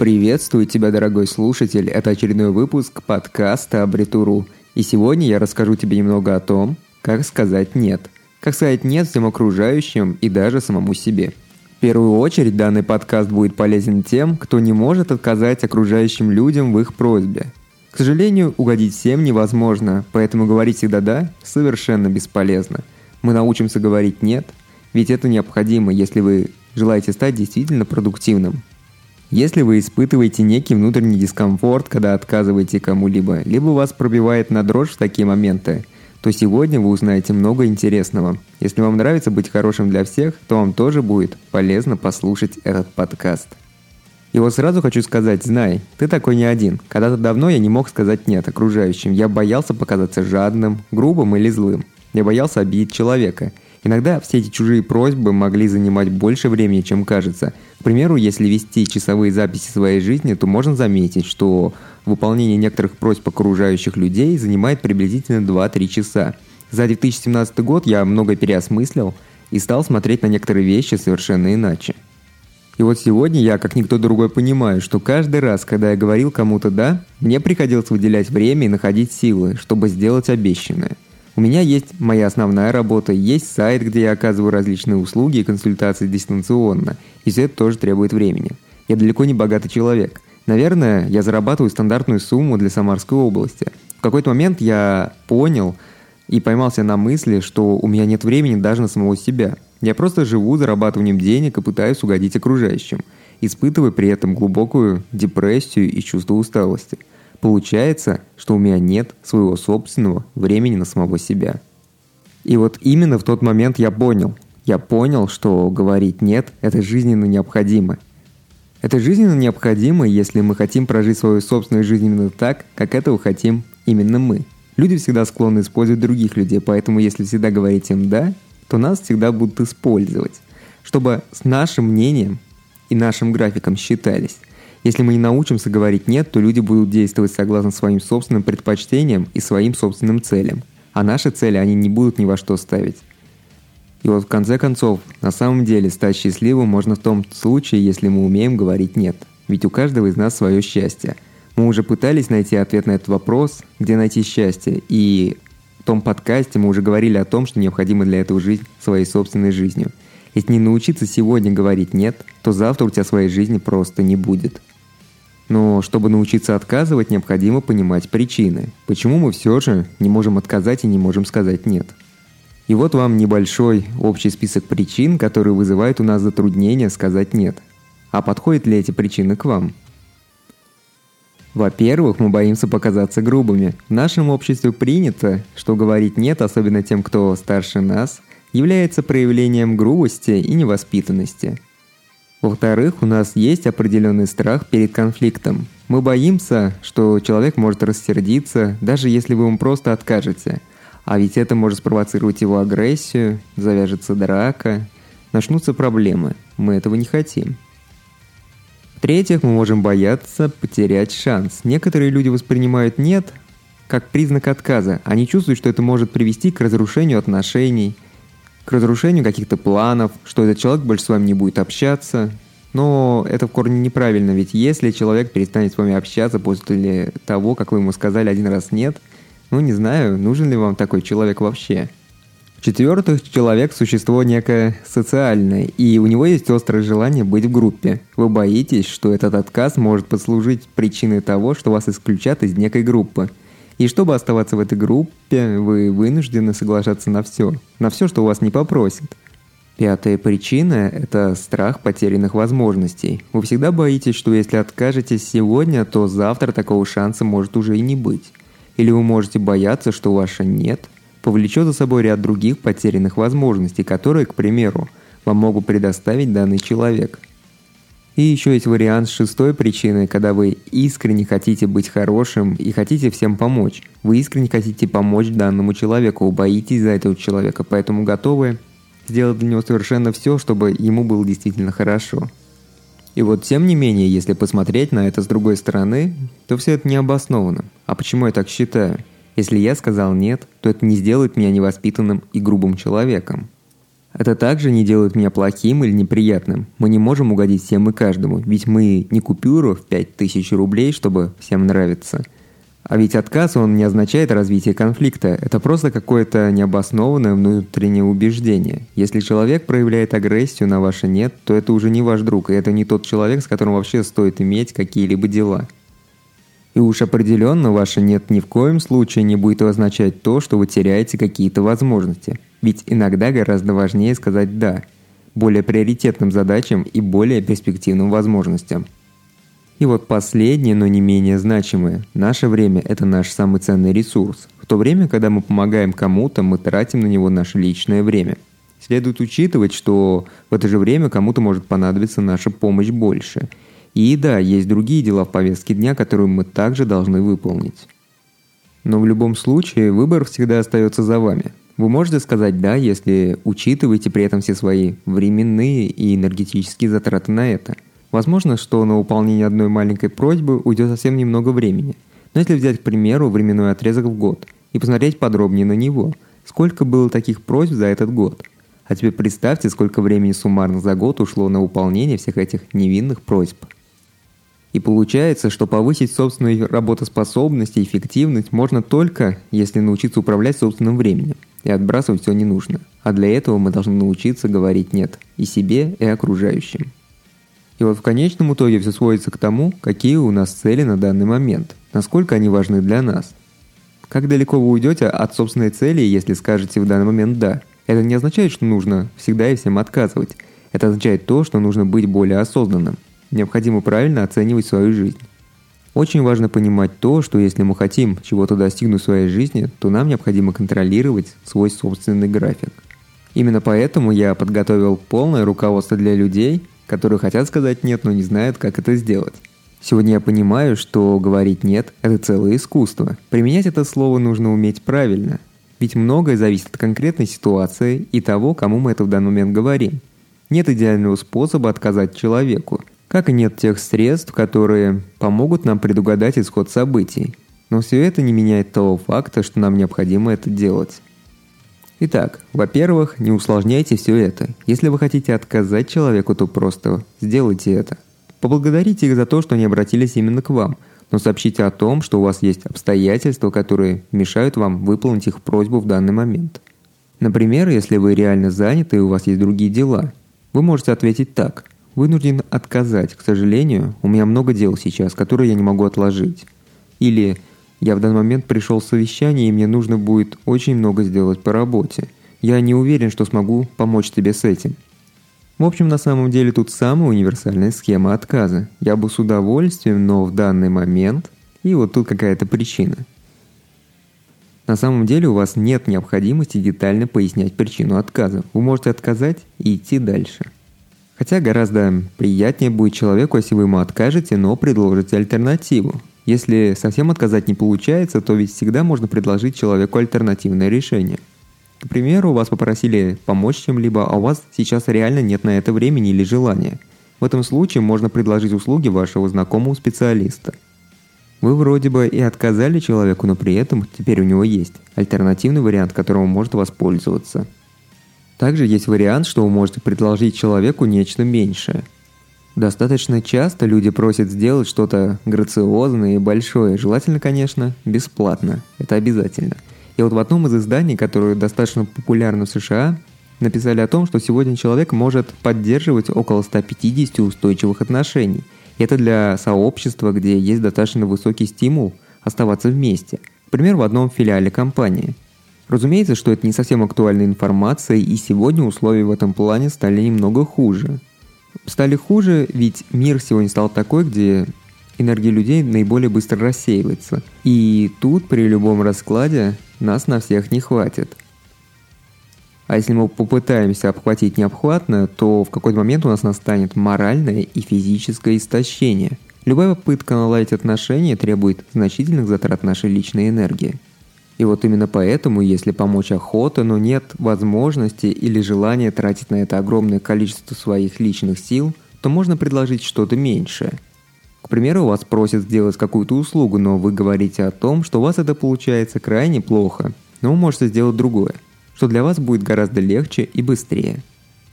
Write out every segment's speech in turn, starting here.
Приветствую тебя, дорогой слушатель. Это очередной выпуск подкаста Абритуру. И сегодня я расскажу тебе немного о том, как сказать «нет». Как сказать «нет» всем окружающим и даже самому себе. В первую очередь данный подкаст будет полезен тем, кто не может отказать окружающим людям в их просьбе. К сожалению, угодить всем невозможно, поэтому говорить всегда «да» совершенно бесполезно. Мы научимся говорить «нет», ведь это необходимо, если вы желаете стать действительно продуктивным. Если вы испытываете некий внутренний дискомфорт, когда отказываете кому-либо, либо вас пробивает на дрожь в такие моменты, то сегодня вы узнаете много интересного. Если вам нравится быть хорошим для всех, то вам тоже будет полезно послушать этот подкаст. И вот сразу хочу сказать, знай, ты такой не один. Когда-то давно я не мог сказать «нет» окружающим. Я боялся показаться жадным, грубым или злым. Я боялся обидеть человека – Иногда все эти чужие просьбы могли занимать больше времени, чем кажется. К примеру, если вести часовые записи своей жизни, то можно заметить, что выполнение некоторых просьб окружающих людей занимает приблизительно 2-3 часа. За 2017 год я много переосмыслил и стал смотреть на некоторые вещи совершенно иначе. И вот сегодня я, как никто другой, понимаю, что каждый раз, когда я говорил кому-то «да», мне приходилось выделять время и находить силы, чтобы сделать обещанное – у меня есть моя основная работа, есть сайт, где я оказываю различные услуги и консультации дистанционно, и все это тоже требует времени. Я далеко не богатый человек. Наверное, я зарабатываю стандартную сумму для Самарской области. В какой-то момент я понял и поймался на мысли, что у меня нет времени даже на самого себя. Я просто живу зарабатыванием денег и пытаюсь угодить окружающим, испытывая при этом глубокую депрессию и чувство усталости – Получается, что у меня нет своего собственного времени на самого себя. И вот именно в тот момент я понял. Я понял, что говорить «нет» — это жизненно необходимо. Это жизненно необходимо, если мы хотим прожить свою собственную жизнь именно так, как этого хотим именно мы. Люди всегда склонны использовать других людей, поэтому если всегда говорить им «да», то нас всегда будут использовать, чтобы с нашим мнением и нашим графиком считались. Если мы не научимся говорить «нет», то люди будут действовать согласно своим собственным предпочтениям и своим собственным целям. А наши цели они не будут ни во что ставить. И вот в конце концов, на самом деле стать счастливым можно в том случае, если мы умеем говорить «нет». Ведь у каждого из нас свое счастье. Мы уже пытались найти ответ на этот вопрос, где найти счастье, и в том подкасте мы уже говорили о том, что необходимо для этого жить своей собственной жизнью. Если не научиться сегодня говорить «нет», то завтра у тебя своей жизни просто не будет. Но чтобы научиться отказывать, необходимо понимать причины. Почему мы все же не можем отказать и не можем сказать «нет». И вот вам небольшой общий список причин, которые вызывают у нас затруднение сказать «нет». А подходят ли эти причины к вам? Во-первых, мы боимся показаться грубыми. В нашем обществе принято, что говорить «нет», особенно тем, кто старше нас, является проявлением грубости и невоспитанности – во-вторых, у нас есть определенный страх перед конфликтом. Мы боимся, что человек может рассердиться, даже если вы ему просто откажете. А ведь это может спровоцировать его агрессию, завяжется драка, начнутся проблемы. Мы этого не хотим. В-третьих, мы можем бояться потерять шанс. Некоторые люди воспринимают «нет» как признак отказа. Они чувствуют, что это может привести к разрушению отношений – к разрушению каких-то планов, что этот человек больше с вами не будет общаться. Но это в корне неправильно, ведь если человек перестанет с вами общаться после того, как вы ему сказали один раз «нет», ну не знаю, нужен ли вам такой человек вообще. В-четвертых, человек – существо некое социальное, и у него есть острое желание быть в группе. Вы боитесь, что этот отказ может послужить причиной того, что вас исключат из некой группы – и чтобы оставаться в этой группе, вы вынуждены соглашаться на все. На все, что у вас не попросят. Пятая причина – это страх потерянных возможностей. Вы всегда боитесь, что если откажетесь сегодня, то завтра такого шанса может уже и не быть. Или вы можете бояться, что ваше «нет» повлечет за собой ряд других потерянных возможностей, которые, к примеру, вам могут предоставить данный человек – и еще есть вариант с шестой причиной, когда вы искренне хотите быть хорошим и хотите всем помочь. Вы искренне хотите помочь данному человеку, боитесь за этого человека, поэтому готовы сделать для него совершенно все, чтобы ему было действительно хорошо. И вот тем не менее, если посмотреть на это с другой стороны, то все это не обосновано. А почему я так считаю? Если я сказал «нет», то это не сделает меня невоспитанным и грубым человеком. Это также не делает меня плохим или неприятным. Мы не можем угодить всем и каждому, ведь мы не купюру в 5000 рублей, чтобы всем нравиться. А ведь отказ, он не означает развитие конфликта, это просто какое-то необоснованное внутреннее убеждение. Если человек проявляет агрессию на ваше «нет», то это уже не ваш друг, и это не тот человек, с которым вообще стоит иметь какие-либо дела. И уж определенно ваше «нет» ни в коем случае не будет означать то, что вы теряете какие-то возможности – ведь иногда гораздо важнее сказать «да» более приоритетным задачам и более перспективным возможностям. И вот последнее, но не менее значимое. Наше время – это наш самый ценный ресурс. В то время, когда мы помогаем кому-то, мы тратим на него наше личное время. Следует учитывать, что в это же время кому-то может понадобиться наша помощь больше. И да, есть другие дела в повестке дня, которые мы также должны выполнить. Но в любом случае выбор всегда остается за вами. Вы можете сказать «да», если учитываете при этом все свои временные и энергетические затраты на это. Возможно, что на выполнение одной маленькой просьбы уйдет совсем немного времени. Но если взять, к примеру, временной отрезок в год и посмотреть подробнее на него, сколько было таких просьб за этот год. А теперь представьте, сколько времени суммарно за год ушло на выполнение всех этих невинных просьб. И получается, что повысить собственную работоспособность и эффективность можно только, если научиться управлять собственным временем и отбрасывать все ненужное. А для этого мы должны научиться говорить «нет» и себе, и окружающим. И вот в конечном итоге все сводится к тому, какие у нас цели на данный момент, насколько они важны для нас. Как далеко вы уйдете от собственной цели, если скажете в данный момент «да». Это не означает, что нужно всегда и всем отказывать. Это означает то, что нужно быть более осознанным. Необходимо правильно оценивать свою жизнь. Очень важно понимать то, что если мы хотим чего-то достигнуть в своей жизни, то нам необходимо контролировать свой собственный график. Именно поэтому я подготовил полное руководство для людей, которые хотят сказать «нет», но не знают, как это сделать. Сегодня я понимаю, что говорить «нет» – это целое искусство. Применять это слово нужно уметь правильно. Ведь многое зависит от конкретной ситуации и того, кому мы это в данный момент говорим. Нет идеального способа отказать человеку, как и нет тех средств, которые помогут нам предугадать исход событий. Но все это не меняет того факта, что нам необходимо это делать. Итак, во-первых, не усложняйте все это. Если вы хотите отказать человеку, то просто сделайте это. Поблагодарите их за то, что они обратились именно к вам, но сообщите о том, что у вас есть обстоятельства, которые мешают вам выполнить их просьбу в данный момент. Например, если вы реально заняты и у вас есть другие дела, вы можете ответить так – Вынужден отказать, к сожалению, у меня много дел сейчас, которые я не могу отложить. Или я в данный момент пришел в совещание, и мне нужно будет очень много сделать по работе. Я не уверен, что смогу помочь тебе с этим. В общем, на самом деле тут самая универсальная схема отказа. Я бы с удовольствием, но в данный момент... И вот тут какая-то причина. На самом деле у вас нет необходимости детально пояснять причину отказа. Вы можете отказать и идти дальше. Хотя гораздо приятнее будет человеку, если вы ему откажете, но предложите альтернативу. Если совсем отказать не получается, то ведь всегда можно предложить человеку альтернативное решение. К примеру, вас попросили помочь чем-либо, а у вас сейчас реально нет на это времени или желания. В этом случае можно предложить услуги вашего знакомого специалиста. Вы вроде бы и отказали человеку, но при этом теперь у него есть альтернативный вариант, которым он может воспользоваться – также есть вариант, что вы можете предложить человеку нечто меньшее. Достаточно часто люди просят сделать что-то грациозное и большое, желательно, конечно, бесплатно. Это обязательно. И вот в одном из изданий, которое достаточно популярно в США, написали о том, что сегодня человек может поддерживать около 150 устойчивых отношений. И это для сообщества, где есть достаточно высокий стимул оставаться вместе. Например, в одном филиале компании – Разумеется, что это не совсем актуальная информация, и сегодня условия в этом плане стали немного хуже. Стали хуже, ведь мир сегодня стал такой, где энергия людей наиболее быстро рассеивается. И тут при любом раскладе нас на всех не хватит. А если мы попытаемся обхватить необхватно, то в какой-то момент у нас настанет моральное и физическое истощение. Любая попытка наладить отношения требует значительных затрат нашей личной энергии – и вот именно поэтому, если помочь охота, но нет возможности или желания тратить на это огромное количество своих личных сил, то можно предложить что-то меньшее. К примеру, вас просят сделать какую-то услугу, но вы говорите о том, что у вас это получается крайне плохо, но вы можете сделать другое. что для вас будет гораздо легче и быстрее.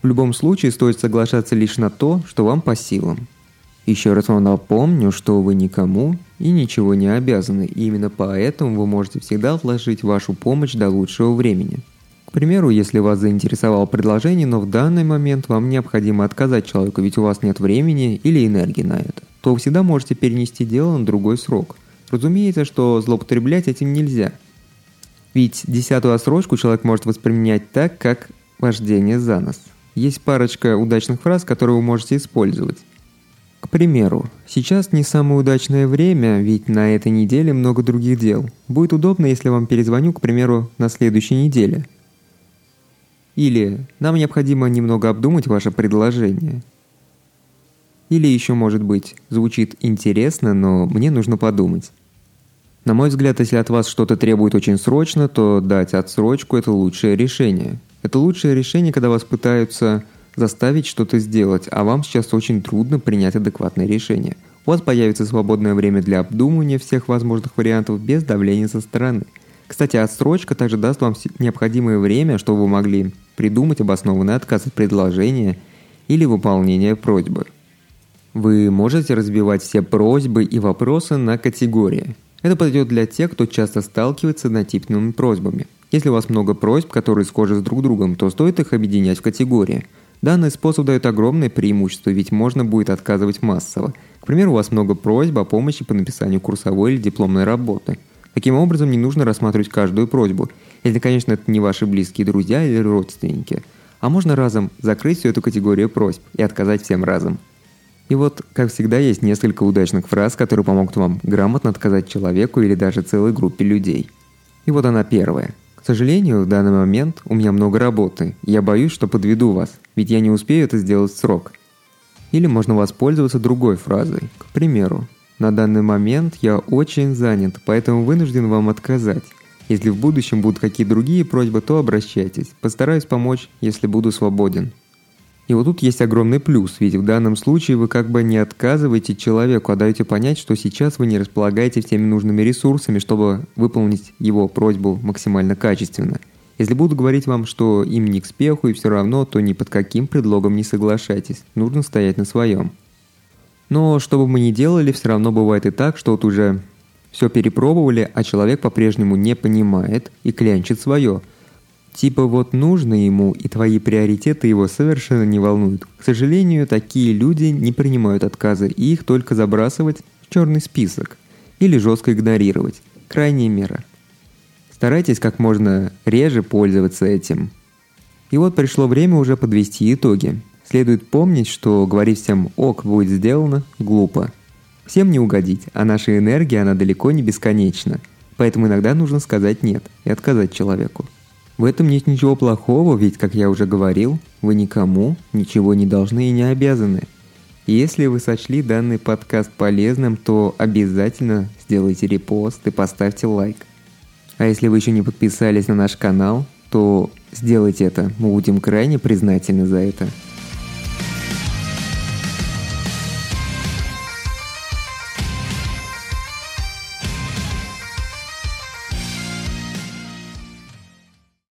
В любом случае стоит соглашаться лишь на то, что вам по силам. Еще раз вам напомню, что вы никому и ничего не обязаны, и именно поэтому вы можете всегда отложить вашу помощь до лучшего времени. К примеру, если вас заинтересовало предложение, но в данный момент вам необходимо отказать человеку, ведь у вас нет времени или энергии на это, то вы всегда можете перенести дело на другой срок. Разумеется, что злоупотреблять этим нельзя. Ведь десятую отсрочку человек может воспринимать так, как вождение за нос. Есть парочка удачных фраз, которые вы можете использовать. Примеру, сейчас не самое удачное время, ведь на этой неделе много других дел. Будет удобно, если вам перезвоню, к примеру, на следующей неделе. Или нам необходимо немного обдумать ваше предложение. Или еще может быть, звучит интересно, но мне нужно подумать. На мой взгляд, если от вас что-то требует очень срочно, то дать отсрочку – это лучшее решение. Это лучшее решение, когда вас пытаются заставить что-то сделать, а вам сейчас очень трудно принять адекватное решение. У вас появится свободное время для обдумывания всех возможных вариантов без давления со стороны. Кстати, отсрочка также даст вам необходимое время, чтобы вы могли придумать обоснованный отказ от предложения или выполнения просьбы. Вы можете разбивать все просьбы и вопросы на категории. Это подойдет для тех, кто часто сталкивается с однотипными просьбами. Если у вас много просьб, которые схожи с друг другом, то стоит их объединять в категории – Данный способ дает огромное преимущество, ведь можно будет отказывать массово. К примеру, у вас много просьб о помощи по написанию курсовой или дипломной работы. Таким образом, не нужно рассматривать каждую просьбу. Если, конечно, это не ваши близкие друзья или родственники. А можно разом закрыть всю эту категорию просьб и отказать всем разом. И вот, как всегда, есть несколько удачных фраз, которые помогут вам грамотно отказать человеку или даже целой группе людей. И вот она первая – к сожалению, в данный момент у меня много работы, я боюсь, что подведу вас, ведь я не успею это сделать в срок. Или можно воспользоваться другой фразой. К примеру, на данный момент я очень занят, поэтому вынужден вам отказать. Если в будущем будут какие-то другие просьбы, то обращайтесь. Постараюсь помочь, если буду свободен. И вот тут есть огромный плюс, ведь в данном случае вы как бы не отказываете человеку, а даете понять, что сейчас вы не располагаете всеми нужными ресурсами, чтобы выполнить его просьбу максимально качественно. Если буду говорить вам, что им не к спеху и все равно, то ни под каким предлогом не соглашайтесь, нужно стоять на своем. Но что бы мы ни делали, все равно бывает и так, что вот уже все перепробовали, а человек по-прежнему не понимает и клянчит свое – Типа вот нужно ему, и твои приоритеты его совершенно не волнуют. К сожалению, такие люди не принимают отказы, и их только забрасывать в черный список или жестко игнорировать. Крайняя мера. Старайтесь как можно реже пользоваться этим. И вот пришло время уже подвести итоги. Следует помнить, что говорить всем «ок» будет сделано глупо. Всем не угодить, а наша энергия, она далеко не бесконечна. Поэтому иногда нужно сказать «нет» и отказать человеку. В этом нет ничего плохого, ведь, как я уже говорил, вы никому ничего не должны и не обязаны. Если вы сочли данный подкаст полезным, то обязательно сделайте репост и поставьте лайк. А если вы еще не подписались на наш канал, то сделайте это, мы будем крайне признательны за это.